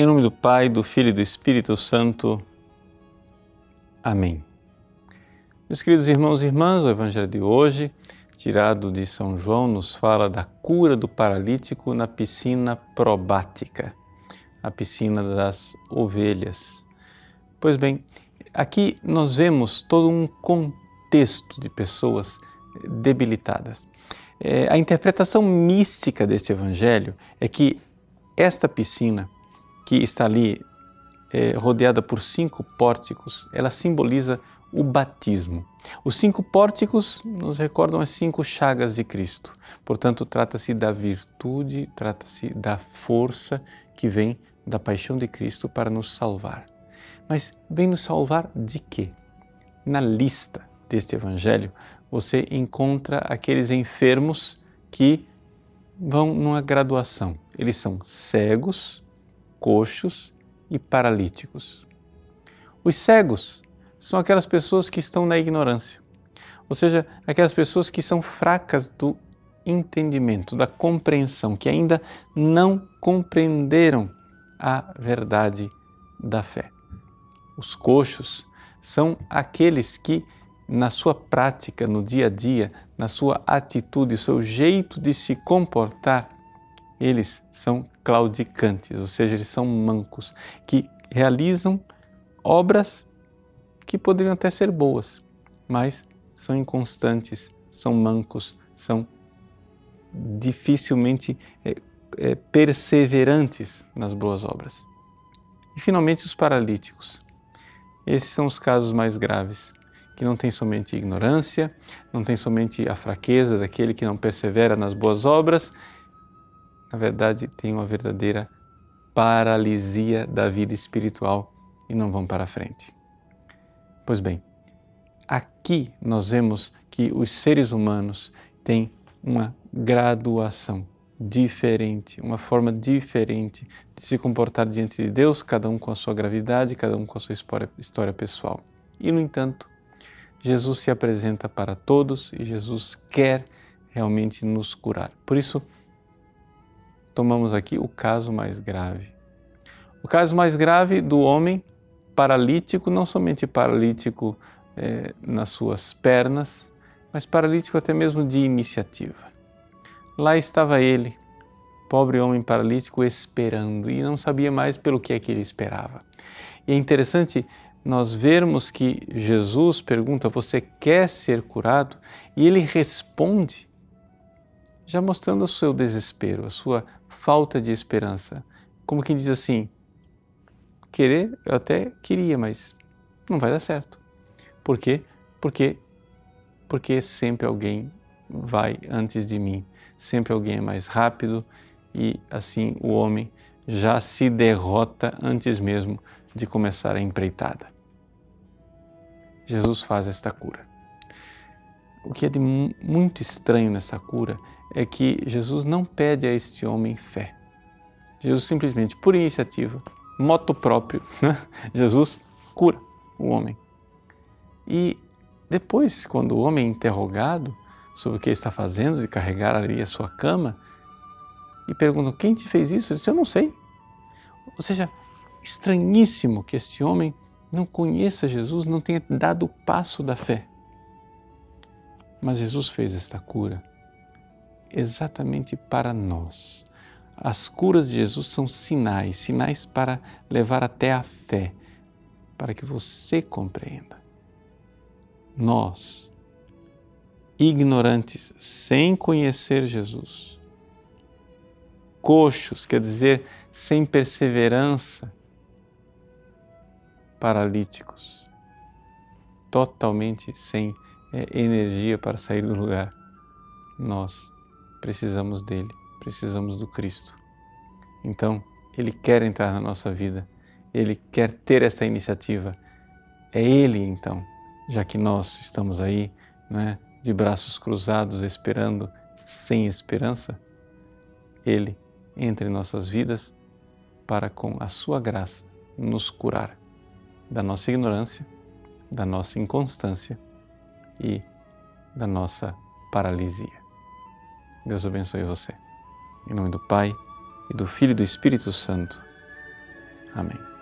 Em nome do Pai, do Filho e do Espírito Santo. Amém. Meus queridos irmãos e irmãs, o Evangelho de hoje, tirado de São João, nos fala da cura do paralítico na piscina probática, a piscina das ovelhas. Pois bem, aqui nós vemos todo um contexto de pessoas debilitadas. É, a interpretação mística desse Evangelho é que esta piscina que está ali é, rodeada por cinco pórticos, ela simboliza o batismo. Os cinco pórticos nos recordam as cinco chagas de Cristo. Portanto, trata-se da virtude, trata-se da força que vem da paixão de Cristo para nos salvar. Mas vem nos salvar de quê? Na lista deste evangelho, você encontra aqueles enfermos que vão numa graduação. Eles são cegos, coxos e paralíticos. Os cegos são aquelas pessoas que estão na ignorância, ou seja, aquelas pessoas que são fracas do entendimento, da compreensão, que ainda não compreenderam a verdade da fé. Os coxos são aqueles que, na sua prática, no dia a dia, na sua atitude, o seu jeito de se comportar, eles são claudicantes, ou seja, eles são mancos, que realizam obras que poderiam até ser boas, mas são inconstantes, são mancos, são dificilmente é, é, perseverantes nas boas obras. E finalmente os paralíticos. Esses são os casos mais graves, que não tem somente ignorância, não tem somente a fraqueza daquele que não persevera nas boas obras, na verdade, têm uma verdadeira paralisia da vida espiritual e não vão para frente. Pois bem, aqui nós vemos que os seres humanos têm uma graduação diferente, uma forma diferente de se comportar diante de Deus, cada um com a sua gravidade, cada um com a sua história pessoal. E, no entanto, Jesus se apresenta para todos e Jesus quer realmente nos curar. Por isso, tomamos aqui o caso mais grave. O caso mais grave do homem paralítico, não somente paralítico é, nas suas pernas, mas paralítico até mesmo de iniciativa. Lá estava ele, pobre homem paralítico, esperando e não sabia mais pelo que é que ele esperava. E é interessante nós vermos que Jesus pergunta: Você quer ser curado? E ele responde já mostrando o seu desespero, a sua falta de esperança. Como quem diz assim: querer, eu até queria, mas não vai dar certo. Por quê? Porque, porque sempre alguém vai antes de mim, sempre alguém é mais rápido e assim o homem já se derrota antes mesmo de começar a empreitada. Jesus faz esta cura. O que é de muito estranho nessa cura é que Jesus não pede a este homem fé. Jesus simplesmente, por iniciativa, moto próprio, né? Jesus cura o homem. E depois, quando o homem é interrogado sobre o que ele está fazendo, de carregar ali a sua cama, e perguntam: Quem te fez isso? Ele disse: Eu não sei. Ou seja, estranhíssimo que este homem não conheça Jesus, não tenha dado o passo da fé. Mas Jesus fez esta cura exatamente para nós. As curas de Jesus são sinais, sinais para levar até a fé, para que você compreenda. Nós, ignorantes, sem conhecer Jesus, coxos, quer dizer, sem perseverança, paralíticos, totalmente sem energia para sair do lugar, nós precisamos dele, precisamos do Cristo. Então, ele quer entrar na nossa vida, ele quer ter essa iniciativa. É ele, então, já que nós estamos aí, né, de braços cruzados, esperando, sem esperança, ele entra em nossas vidas para, com a sua graça, nos curar da nossa ignorância, da nossa inconstância e da nossa paralisia. Deus abençoe você. Em nome do Pai, e do Filho e do Espírito Santo. Amém.